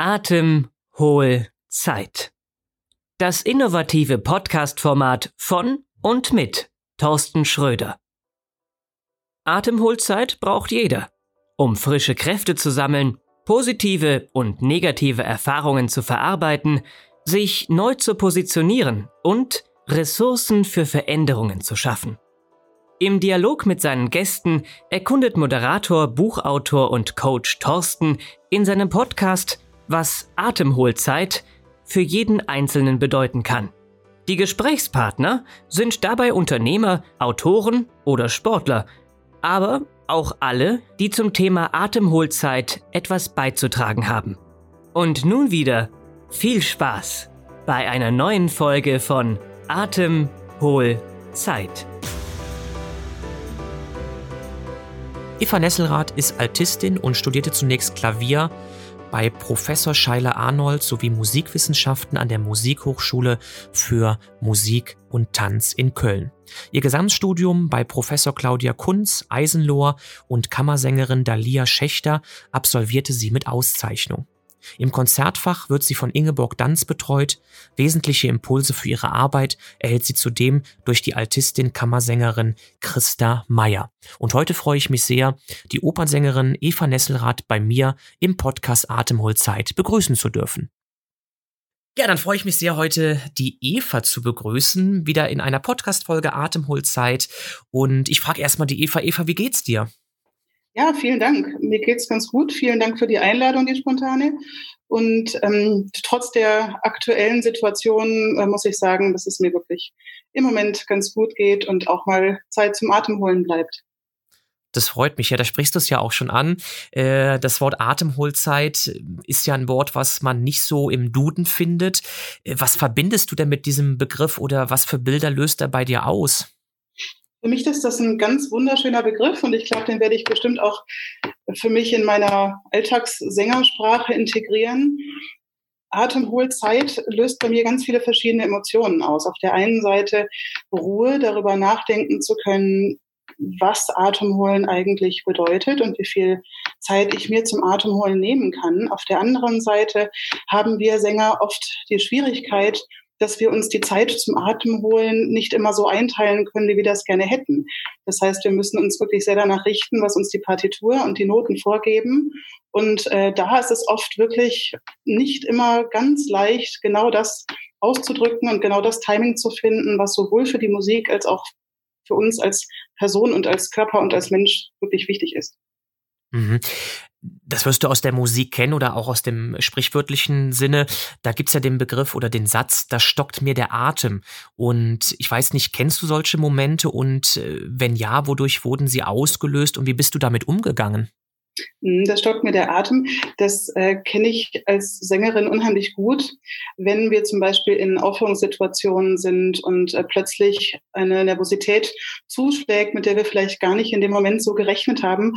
Atem, Hohl, Zeit. Das innovative Podcast-Format von und mit Thorsten Schröder. Atemholzeit braucht jeder, um frische Kräfte zu sammeln, positive und negative Erfahrungen zu verarbeiten, sich neu zu positionieren und Ressourcen für Veränderungen zu schaffen. Im Dialog mit seinen Gästen erkundet Moderator, Buchautor und Coach Thorsten in seinem Podcast, was Atemholzeit für jeden Einzelnen bedeuten kann. Die Gesprächspartner sind dabei Unternehmer, Autoren oder Sportler, aber auch alle, die zum Thema Atemholzeit etwas beizutragen haben. Und nun wieder viel Spaß bei einer neuen Folge von Atemholzeit. Eva Nesselrath ist Altistin und studierte zunächst Klavier bei Professor Scheiler Arnold sowie Musikwissenschaften an der Musikhochschule für Musik und Tanz in Köln. Ihr Gesamtstudium bei Professor Claudia Kunz, Eisenlohr und Kammersängerin Dalia Schächter absolvierte sie mit Auszeichnung. Im Konzertfach wird sie von Ingeborg Danz betreut. Wesentliche Impulse für ihre Arbeit erhält sie zudem durch die Altistin Kammersängerin Christa Meyer. Und heute freue ich mich sehr, die Opernsängerin Eva Nesselrath bei mir im Podcast Atemholzeit begrüßen zu dürfen. Ja, dann freue ich mich sehr, heute die Eva zu begrüßen, wieder in einer Podcast-Folge Atemholzeit. Und ich frage erstmal die Eva, Eva, wie geht's dir? Ja, vielen Dank. Mir geht's ganz gut. Vielen Dank für die Einladung, die spontane. Und ähm, trotz der aktuellen Situation äh, muss ich sagen, dass es mir wirklich im Moment ganz gut geht und auch mal Zeit zum Atemholen bleibt. Das freut mich ja, da sprichst du es ja auch schon an. Äh, das Wort Atemholzeit ist ja ein Wort, was man nicht so im Duden findet. Äh, was verbindest du denn mit diesem Begriff oder was für Bilder löst er bei dir aus? Für mich ist das ein ganz wunderschöner Begriff und ich glaube, den werde ich bestimmt auch für mich in meiner Alltagssängersprache integrieren. Atemholzeit löst bei mir ganz viele verschiedene Emotionen aus. Auf der einen Seite Ruhe, darüber nachdenken zu können, was Atemholen eigentlich bedeutet und wie viel Zeit ich mir zum Atemholen nehmen kann. Auf der anderen Seite haben wir Sänger oft die Schwierigkeit, dass wir uns die Zeit zum Atem holen nicht immer so einteilen können, wie wir das gerne hätten. Das heißt, wir müssen uns wirklich sehr danach richten, was uns die Partitur und die Noten vorgeben. Und äh, da ist es oft wirklich nicht immer ganz leicht, genau das auszudrücken und genau das Timing zu finden, was sowohl für die Musik als auch für uns als Person und als Körper und als Mensch wirklich wichtig ist. Mhm das wirst du aus der Musik kennen oder auch aus dem sprichwörtlichen Sinne. Da gibt's ja den Begriff oder den Satz, da stockt mir der Atem. Und ich weiß nicht, kennst du solche Momente und äh, wenn ja, wodurch wurden sie ausgelöst und wie bist du damit umgegangen? Hm, das stockt mir der Atem. Das äh, kenne ich als Sängerin unheimlich gut. Wenn wir zum Beispiel in Aufführungssituationen sind und äh, plötzlich eine Nervosität zuschlägt, mit der wir vielleicht gar nicht in dem Moment so gerechnet haben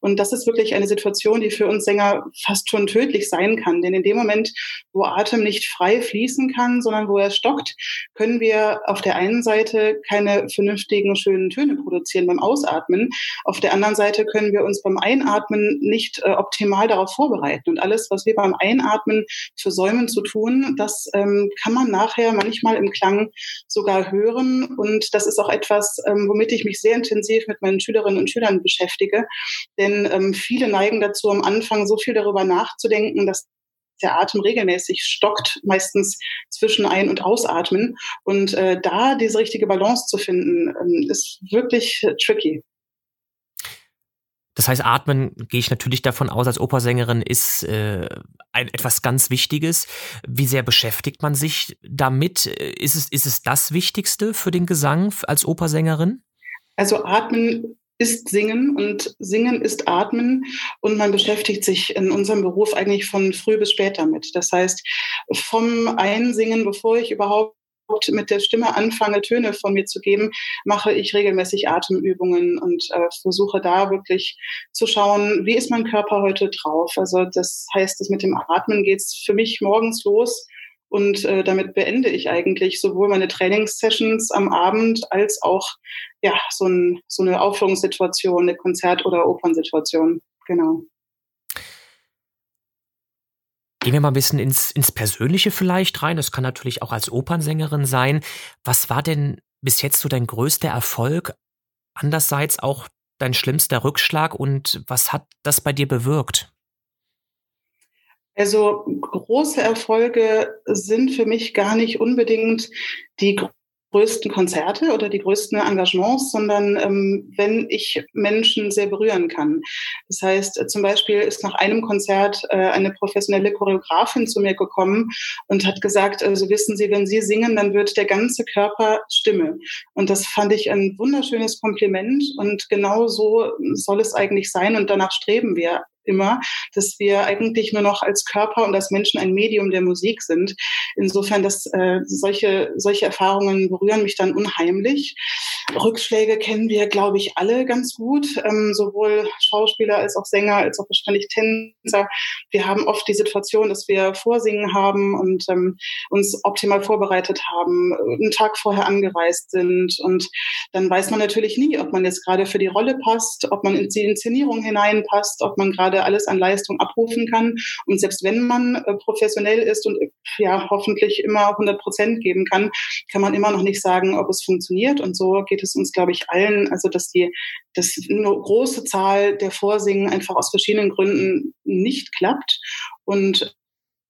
und das ist wirklich eine Situation, die für uns Sänger fast schon tödlich sein kann. Denn in dem Moment, wo Atem nicht frei fließen kann, sondern wo er stockt, können wir auf der einen Seite keine vernünftigen, schönen Töne produzieren beim Ausatmen. Auf der anderen Seite können wir uns beim Einatmen nicht äh, optimal darauf vorbereiten. Und alles, was wir beim Einatmen für Säumen zu tun, das ähm, kann man nachher manchmal im Klang sogar hören. Und das ist auch etwas, ähm, womit ich mich sehr intensiv mit meinen Schülerinnen und Schülern beschäftige. Denn ähm, viele neigen dazu, am Anfang so viel darüber nachzudenken, dass der Atem regelmäßig stockt, meistens zwischen Ein- und Ausatmen. Und äh, da diese richtige Balance zu finden, ähm, ist wirklich tricky. Das heißt, Atmen gehe ich natürlich davon aus, als Opersängerin ist äh, ein, etwas ganz Wichtiges. Wie sehr beschäftigt man sich damit? Ist es, ist es das Wichtigste für den Gesang als Opersängerin? Also Atmen ist Singen und Singen ist Atmen und man beschäftigt sich in unserem Beruf eigentlich von früh bis spät damit. Das heißt, vom Einsingen, bevor ich überhaupt mit der Stimme anfange, Töne von mir zu geben, mache ich regelmäßig Atemübungen und äh, versuche da wirklich zu schauen, wie ist mein Körper heute drauf. Also das heißt, das mit dem Atmen geht's für mich morgens los und äh, damit beende ich eigentlich sowohl meine Trainingssessions am Abend als auch ja, so, ein, so eine Aufführungssituation, eine Konzert- oder Opernsituation. Genau. Gehen wir mal ein bisschen ins, ins Persönliche vielleicht rein. Das kann natürlich auch als Opernsängerin sein. Was war denn bis jetzt so dein größter Erfolg? Andererseits auch dein schlimmster Rückschlag und was hat das bei dir bewirkt? Also große Erfolge sind für mich gar nicht unbedingt die größten Konzerte oder die größten Engagements, sondern ähm, wenn ich Menschen sehr berühren kann. Das heißt, zum Beispiel ist nach einem Konzert äh, eine professionelle Choreografin zu mir gekommen und hat gesagt, also wissen Sie, wenn Sie singen, dann wird der ganze Körper Stimme. Und das fand ich ein wunderschönes Kompliment und genau so soll es eigentlich sein und danach streben wir immer, dass wir eigentlich nur noch als Körper und als Menschen ein Medium der Musik sind. Insofern, dass äh, solche, solche Erfahrungen berühren mich dann unheimlich. Rückschläge kennen wir, glaube ich, alle ganz gut, ähm, sowohl Schauspieler als auch Sänger, als auch wahrscheinlich Tänzer. Wir haben oft die Situation, dass wir Vorsingen haben und ähm, uns optimal vorbereitet haben, einen Tag vorher angereist sind und dann weiß man natürlich nie, ob man jetzt gerade für die Rolle passt, ob man in die Inszenierung hineinpasst, ob man gerade alles an Leistung abrufen kann. Und selbst wenn man äh, professionell ist und ja hoffentlich immer 100 Prozent geben kann, kann man immer noch nicht sagen, ob es funktioniert. Und so geht es uns, glaube ich, allen. Also dass die dass eine große Zahl der Vorsingen einfach aus verschiedenen Gründen nicht klappt. Und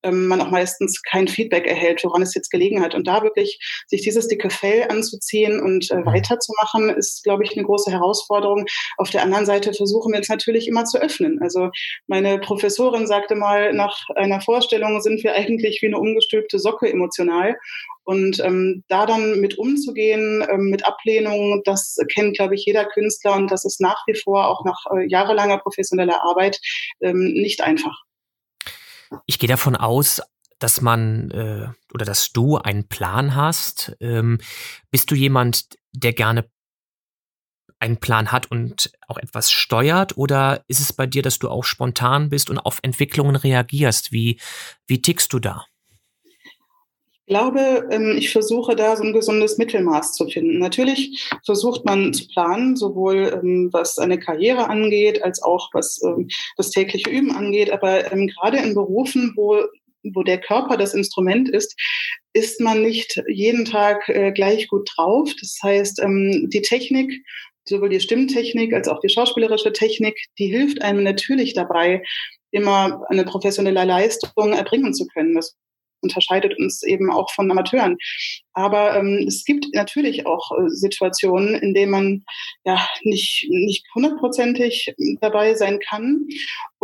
ähm, man auch meistens kein Feedback erhält, woran es jetzt gelegen hat. Und da wirklich sich dieses dicke Fell anzuziehen und äh, mhm. weiterzumachen, ist, glaube ich, eine große Herausforderung. Auf der anderen Seite versuchen wir uns natürlich immer zu öffnen. Also meine Professorin sagte mal, nach einer Vorstellung sind wir eigentlich wie eine umgestülpte Socke emotional. Und ähm, da dann mit umzugehen, ähm, mit Ablehnung, das kennt, glaube ich, jeder Künstler und das ist nach wie vor auch nach äh, jahrelanger professioneller Arbeit ähm, nicht einfach. Ich gehe davon aus, dass man äh, oder dass du einen Plan hast. Ähm, bist du jemand, der gerne einen Plan hat und auch etwas steuert? Oder ist es bei dir, dass du auch spontan bist und auf Entwicklungen reagierst? Wie, wie tickst du da? Ich glaube, ähm, ich versuche da so ein gesundes Mittelmaß zu finden. Natürlich versucht man zu planen, sowohl ähm, was eine Karriere angeht, als auch was ähm, das tägliche Üben angeht. Aber gerade in Berufen, wo wo der Körper das Instrument ist, ist man nicht jeden Tag äh, gleich gut drauf. Das heißt, die Technik sowohl die Stimmtechnik als auch die schauspielerische Technik, die hilft einem natürlich dabei, immer eine professionelle Leistung erbringen zu können. Das unterscheidet uns eben auch von Amateuren. Aber ähm, es gibt natürlich auch äh, Situationen, in denen man ja nicht nicht hundertprozentig dabei sein kann.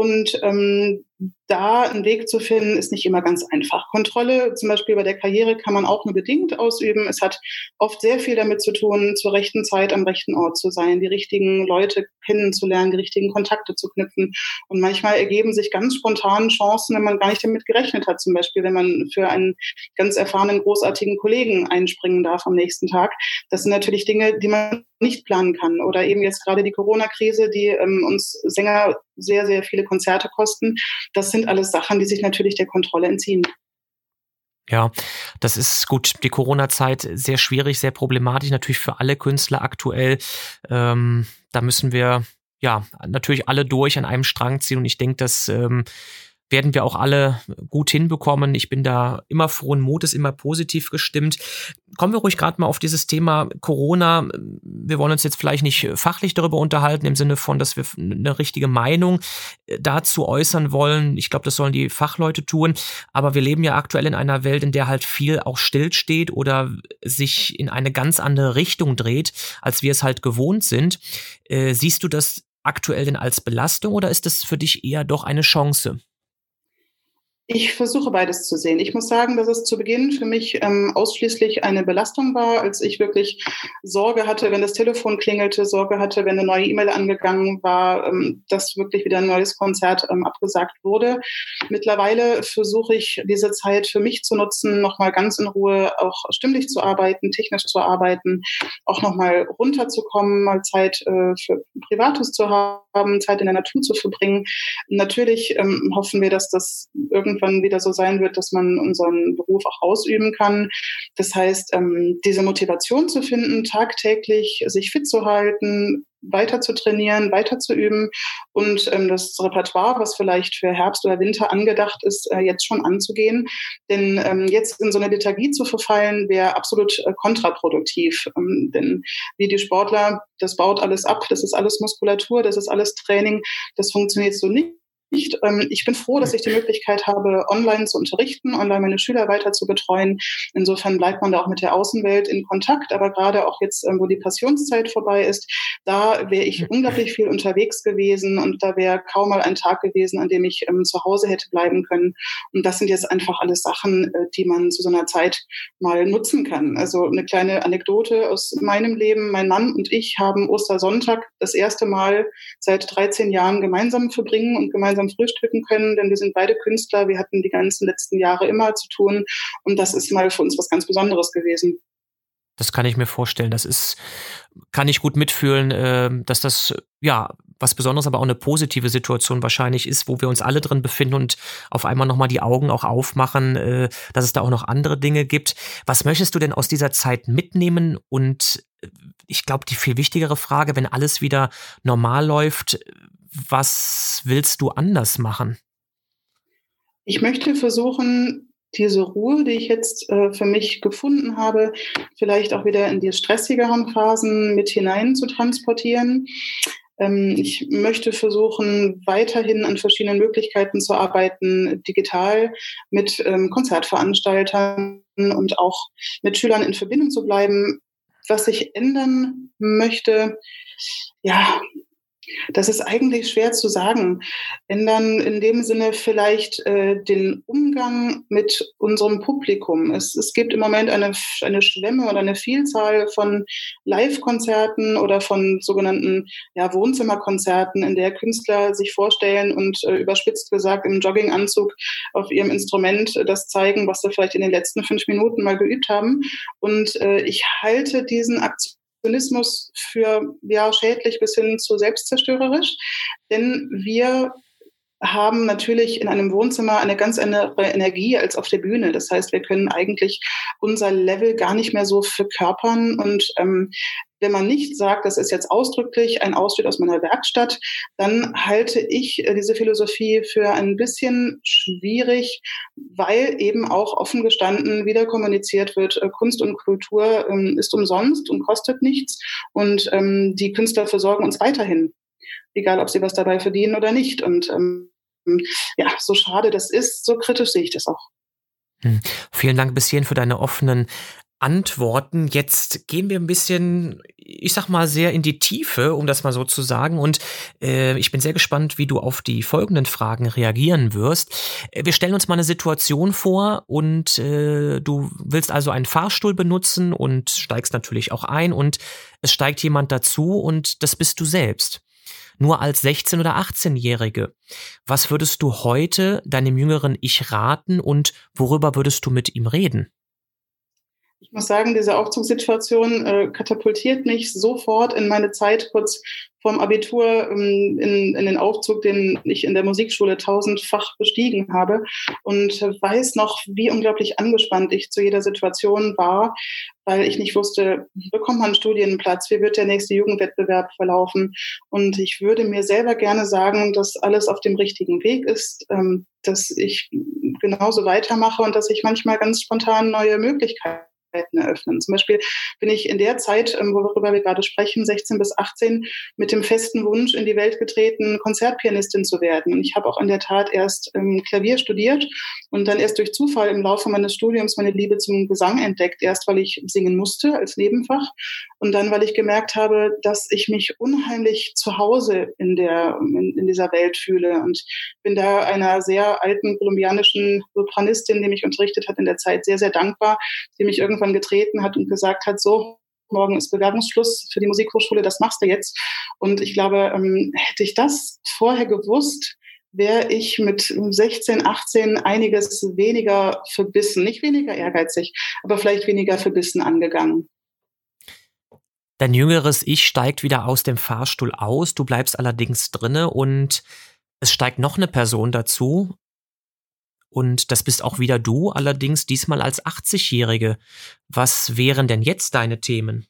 Und ähm, da einen Weg zu finden, ist nicht immer ganz einfach. Kontrolle zum Beispiel bei der Karriere kann man auch nur bedingt ausüben. Es hat oft sehr viel damit zu tun, zur rechten Zeit am rechten Ort zu sein, die richtigen Leute kennenzulernen, die richtigen Kontakte zu knüpfen. Und manchmal ergeben sich ganz spontan Chancen, wenn man gar nicht damit gerechnet hat. Zum Beispiel, wenn man für einen ganz erfahrenen, großartigen Kollegen einspringen darf am nächsten Tag. Das sind natürlich Dinge, die man nicht planen kann. Oder eben jetzt gerade die Corona-Krise, die ähm, uns Sänger sehr, sehr viele Konzerte kosten. Das sind alles Sachen, die sich natürlich der Kontrolle entziehen. Ja, das ist gut. Die Corona-Zeit sehr schwierig, sehr problematisch, natürlich für alle Künstler aktuell. Ähm, da müssen wir ja natürlich alle durch an einem Strang ziehen und ich denke, dass ähm, werden wir auch alle gut hinbekommen. Ich bin da immer frohen Mutes, immer positiv gestimmt. Kommen wir ruhig gerade mal auf dieses Thema Corona. Wir wollen uns jetzt vielleicht nicht fachlich darüber unterhalten, im Sinne von, dass wir eine richtige Meinung äh, dazu äußern wollen. Ich glaube, das sollen die Fachleute tun. Aber wir leben ja aktuell in einer Welt, in der halt viel auch stillsteht oder sich in eine ganz andere Richtung dreht, als wir es halt gewohnt sind. Äh, siehst du das aktuell denn als Belastung oder ist das für dich eher doch eine Chance? Ich versuche beides zu sehen. Ich muss sagen, dass es zu Beginn für mich ähm, ausschließlich eine Belastung war, als ich wirklich Sorge hatte, wenn das Telefon klingelte, Sorge hatte, wenn eine neue E-Mail angegangen war, ähm, dass wirklich wieder ein neues Konzert ähm, abgesagt wurde. Mittlerweile versuche ich diese Zeit für mich zu nutzen, nochmal ganz in Ruhe auch stimmlich zu arbeiten, technisch zu arbeiten, auch nochmal runterzukommen, mal Zeit äh, für Privates zu haben, Zeit in der Natur zu verbringen. Natürlich ähm, hoffen wir, dass das irgendwann wieder so sein wird, dass man unseren Beruf auch ausüben kann. Das heißt, ähm, diese Motivation zu finden, tagtäglich sich fit zu halten, weiter zu trainieren, weiter zu üben und ähm, das Repertoire, was vielleicht für Herbst oder Winter angedacht ist, äh, jetzt schon anzugehen. Denn ähm, jetzt in so eine Lethargie zu verfallen, wäre absolut äh, kontraproduktiv. Ähm, denn wie die Sportler, das baut alles ab, das ist alles Muskulatur, das ist alles Training, das funktioniert so nicht ich bin froh, dass ich die Möglichkeit habe, online zu unterrichten, online meine Schüler weiter zu betreuen. Insofern bleibt man da auch mit der Außenwelt in Kontakt. Aber gerade auch jetzt, ähm, wo die Passionszeit vorbei ist, da wäre ich unglaublich viel unterwegs gewesen und da wäre kaum mal ein Tag gewesen, an dem ich ähm, zu Hause hätte bleiben können. Und das sind jetzt einfach alles Sachen, äh, die man zu so einer Zeit mal nutzen kann. Also eine kleine Anekdote aus meinem Leben. Mein Mann und ich haben Ostersonntag das erste Mal seit 13 Jahren gemeinsam verbringen und gemeinsam gemeinsam frühstücken können, denn wir sind beide Künstler. Wir hatten die ganzen letzten Jahre immer zu tun und das ist mal für uns was ganz Besonderes gewesen. Das kann ich mir vorstellen. Das ist, kann ich gut mitfühlen, äh, dass das ja was Besonderes, aber auch eine positive Situation wahrscheinlich ist, wo wir uns alle drin befinden und auf einmal nochmal die Augen auch aufmachen, äh, dass es da auch noch andere Dinge gibt. Was möchtest du denn aus dieser Zeit mitnehmen? Und äh, ich glaube, die viel wichtigere Frage, wenn alles wieder normal läuft, was willst du anders machen? Ich möchte versuchen, diese Ruhe, die ich jetzt äh, für mich gefunden habe, vielleicht auch wieder in die stressigeren Phasen mit hinein zu transportieren. Ähm, ich möchte versuchen, weiterhin an verschiedenen Möglichkeiten zu arbeiten, digital mit ähm, Konzertveranstaltern und auch mit Schülern in Verbindung zu bleiben. Was ich ändern möchte, ja, das ist eigentlich schwer zu sagen. Ändern in dem Sinne vielleicht äh, den Umgang mit unserem Publikum. Es, es gibt im Moment eine, eine Schwemme oder eine Vielzahl von Live-Konzerten oder von sogenannten ja, Wohnzimmerkonzerten, in der Künstler sich vorstellen und äh, überspitzt gesagt im Jogginganzug auf ihrem Instrument äh, das zeigen, was sie vielleicht in den letzten fünf Minuten mal geübt haben. Und äh, ich halte diesen Aktionen Zynismus für ja, schädlich bis hin zu selbstzerstörerisch. Denn wir haben natürlich in einem Wohnzimmer eine ganz andere Energie als auf der Bühne. Das heißt, wir können eigentlich unser Level gar nicht mehr so verkörpern. Und ähm, wenn man nicht sagt, das ist jetzt ausdrücklich ein Ausschnitt aus meiner Werkstatt, dann halte ich äh, diese Philosophie für ein bisschen schwierig, weil eben auch offen gestanden wieder kommuniziert wird, äh, Kunst und Kultur ähm, ist umsonst und kostet nichts und ähm, die Künstler versorgen uns weiterhin, egal ob sie was dabei verdienen oder nicht. Und ähm, ja, so schade das ist, so kritisch sehe ich das auch. Hm. Vielen Dank bis hierhin für deine offenen Antworten. Jetzt gehen wir ein bisschen, ich sag mal, sehr in die Tiefe, um das mal so zu sagen. Und äh, ich bin sehr gespannt, wie du auf die folgenden Fragen reagieren wirst. Äh, wir stellen uns mal eine Situation vor und äh, du willst also einen Fahrstuhl benutzen und steigst natürlich auch ein und es steigt jemand dazu und das bist du selbst. Nur als 16- oder 18-Jährige. Was würdest du heute deinem jüngeren Ich raten und worüber würdest du mit ihm reden? Ich muss sagen, diese Aufzugssituation äh, katapultiert mich sofort in meine Zeit kurz vorm Abitur ähm, in, in den Aufzug, den ich in der Musikschule tausendfach bestiegen habe und weiß noch, wie unglaublich angespannt ich zu jeder Situation war, weil ich nicht wusste, bekommt man einen Studienplatz, wie wird der nächste Jugendwettbewerb verlaufen. Und ich würde mir selber gerne sagen, dass alles auf dem richtigen Weg ist, ähm, dass ich genauso weitermache und dass ich manchmal ganz spontan neue Möglichkeiten eröffnen. Zum Beispiel bin ich in der Zeit, ähm, worüber wir gerade sprechen, 16 bis 18, mit dem festen Wunsch in die Welt getreten, Konzertpianistin zu werden. Und ich habe auch in der Tat erst ähm, Klavier studiert und dann erst durch Zufall im Laufe meines Studiums meine Liebe zum Gesang entdeckt. Erst, weil ich singen musste als Nebenfach und dann, weil ich gemerkt habe, dass ich mich unheimlich zu Hause in, der, in, in dieser Welt fühle. Und bin da einer sehr alten kolumbianischen Sopranistin, die mich unterrichtet hat in der Zeit, sehr, sehr dankbar, die mich irgendwie irgendwann getreten hat und gesagt hat, so, morgen ist Bewerbungsschluss für die Musikhochschule, das machst du jetzt. Und ich glaube, ähm, hätte ich das vorher gewusst, wäre ich mit 16, 18 einiges weniger verbissen, nicht weniger ehrgeizig, aber vielleicht weniger verbissen angegangen. Dein jüngeres Ich steigt wieder aus dem Fahrstuhl aus, du bleibst allerdings drinne und es steigt noch eine Person dazu, und das bist auch wieder du, allerdings diesmal als 80-Jährige. Was wären denn jetzt deine Themen?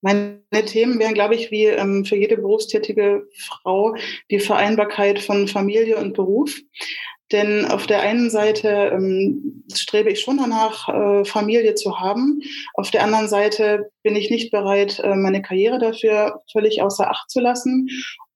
Meine Themen wären, glaube ich, wie ähm, für jede berufstätige Frau die Vereinbarkeit von Familie und Beruf. Denn auf der einen Seite ähm, strebe ich schon danach, äh, Familie zu haben. Auf der anderen Seite bin ich nicht bereit, äh, meine Karriere dafür völlig außer Acht zu lassen.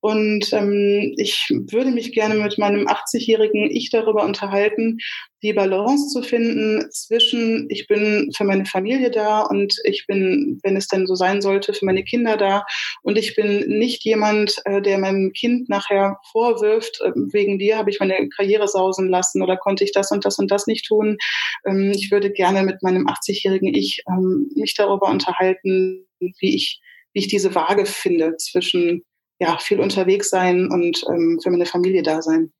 Und ähm, ich würde mich gerne mit meinem 80-jährigen Ich darüber unterhalten, die Balance zu finden zwischen, ich bin für meine Familie da und ich bin, wenn es denn so sein sollte, für meine Kinder da. Und ich bin nicht jemand, äh, der meinem Kind nachher vorwirft, äh, wegen dir habe ich meine Karriere sausen lassen oder konnte ich das und das und das nicht tun. Ähm, ich würde gerne mit meinem 80-jährigen Ich ähm, mich darüber unterhalten, wie ich, wie ich diese Waage finde zwischen ja, viel unterwegs sein und ähm, für meine Familie da sein.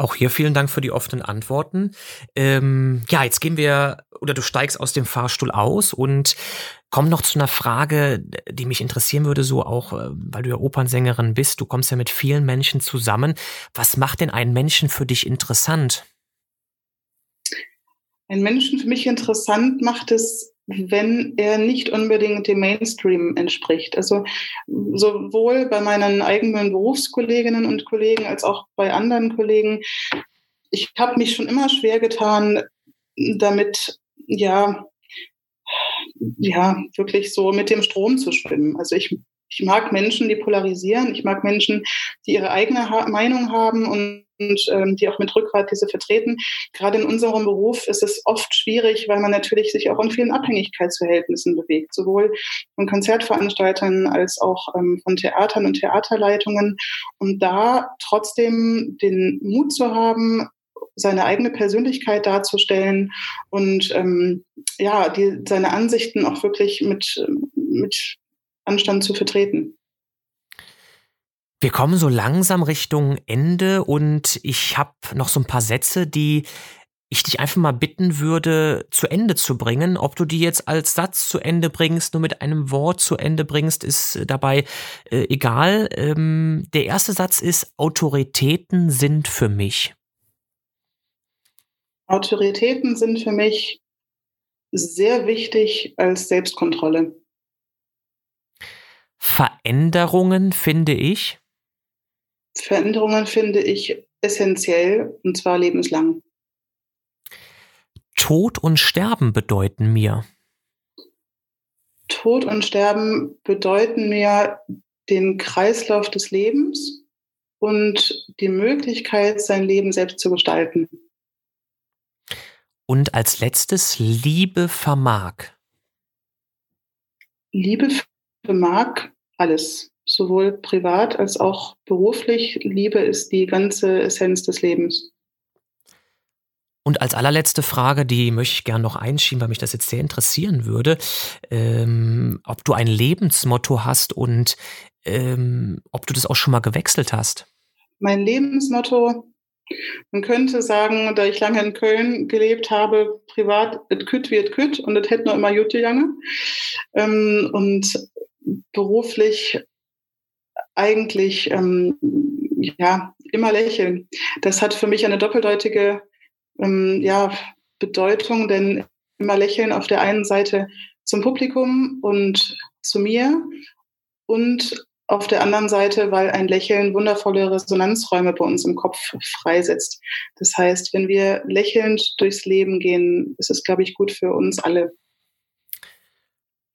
Auch hier vielen Dank für die offenen Antworten. Ähm, ja, jetzt gehen wir oder du steigst aus dem Fahrstuhl aus und kommen noch zu einer Frage, die mich interessieren würde, so auch, äh, weil du ja Opernsängerin bist. Du kommst ja mit vielen Menschen zusammen. Was macht denn einen Menschen für dich interessant? Einen Menschen für mich interessant macht es wenn er nicht unbedingt dem Mainstream entspricht. Also sowohl bei meinen eigenen Berufskolleginnen und Kollegen als auch bei anderen Kollegen. Ich habe mich schon immer schwer getan, damit ja ja wirklich so mit dem Strom zu schwimmen. Also ich ich mag Menschen, die polarisieren. Ich mag Menschen, die ihre eigene ha Meinung haben und, und ähm, die auch mit Rückgrat diese vertreten. Gerade in unserem Beruf ist es oft schwierig, weil man natürlich sich auch in vielen Abhängigkeitsverhältnissen bewegt, sowohl von Konzertveranstaltern als auch ähm, von Theatern und Theaterleitungen. Und da trotzdem den Mut zu haben, seine eigene Persönlichkeit darzustellen und ähm, ja, die, seine Ansichten auch wirklich mit, mit Anstand zu vertreten. Wir kommen so langsam Richtung Ende und ich habe noch so ein paar Sätze, die ich dich einfach mal bitten würde, zu Ende zu bringen. Ob du die jetzt als Satz zu Ende bringst, nur mit einem Wort zu Ende bringst, ist dabei äh, egal. Ähm, der erste Satz ist, Autoritäten sind für mich. Autoritäten sind für mich sehr wichtig als Selbstkontrolle. Veränderungen finde ich? Veränderungen finde ich essentiell und zwar lebenslang. Tod und Sterben bedeuten mir. Tod und Sterben bedeuten mir den Kreislauf des Lebens und die Möglichkeit, sein Leben selbst zu gestalten. Und als letztes Liebe vermag. Liebe vermag alles, sowohl privat als auch beruflich. Liebe ist die ganze Essenz des Lebens. Und als allerletzte Frage, die möchte ich gerne noch einschieben, weil mich das jetzt sehr interessieren würde, ähm, ob du ein Lebensmotto hast und ähm, ob du das auch schon mal gewechselt hast. Mein Lebensmotto, man könnte sagen, da ich lange in Köln gelebt habe, privat, et kütt wird kütt und es hätte noch immer Jute Jange. Ähm, und beruflich eigentlich ähm, ja immer lächeln. Das hat für mich eine doppeldeutige ähm, ja, Bedeutung, denn immer lächeln auf der einen Seite zum Publikum und zu mir und auf der anderen Seite, weil ein Lächeln wundervolle Resonanzräume bei uns im Kopf freisetzt. Das heißt, wenn wir lächelnd durchs Leben gehen, ist es, glaube ich, gut für uns alle.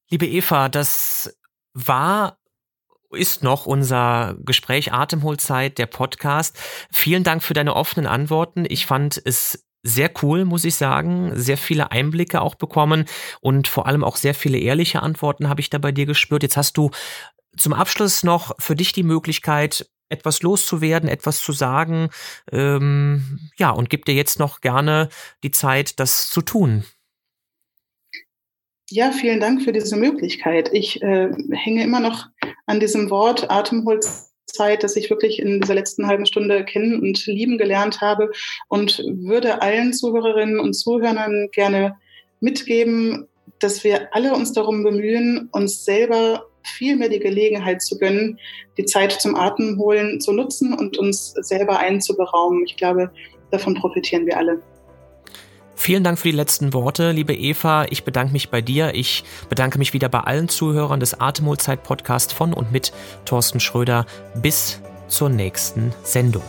Liebe Eva, das war ist noch unser Gespräch Atemholzeit, der Podcast. Vielen Dank für deine offenen Antworten. Ich fand es sehr cool, muss ich sagen. Sehr viele Einblicke auch bekommen und vor allem auch sehr viele ehrliche Antworten habe ich da bei dir gespürt. Jetzt hast du zum Abschluss noch für dich die Möglichkeit, etwas loszuwerden, etwas zu sagen. Ähm, ja, und gib dir jetzt noch gerne die Zeit, das zu tun. Ja, vielen Dank für diese Möglichkeit. Ich äh, hänge immer noch an diesem Wort Atemholzzeit, das ich wirklich in dieser letzten halben Stunde kennen und lieben gelernt habe und würde allen Zuhörerinnen und Zuhörern gerne mitgeben, dass wir alle uns darum bemühen, uns selber viel mehr die Gelegenheit zu gönnen, die Zeit zum Atemholen zu nutzen und uns selber einzuberaumen. Ich glaube, davon profitieren wir alle. Vielen Dank für die letzten Worte, liebe Eva. Ich bedanke mich bei dir. Ich bedanke mich wieder bei allen Zuhörern des Atemholzeit-Podcasts von und mit Thorsten Schröder. Bis zur nächsten Sendung.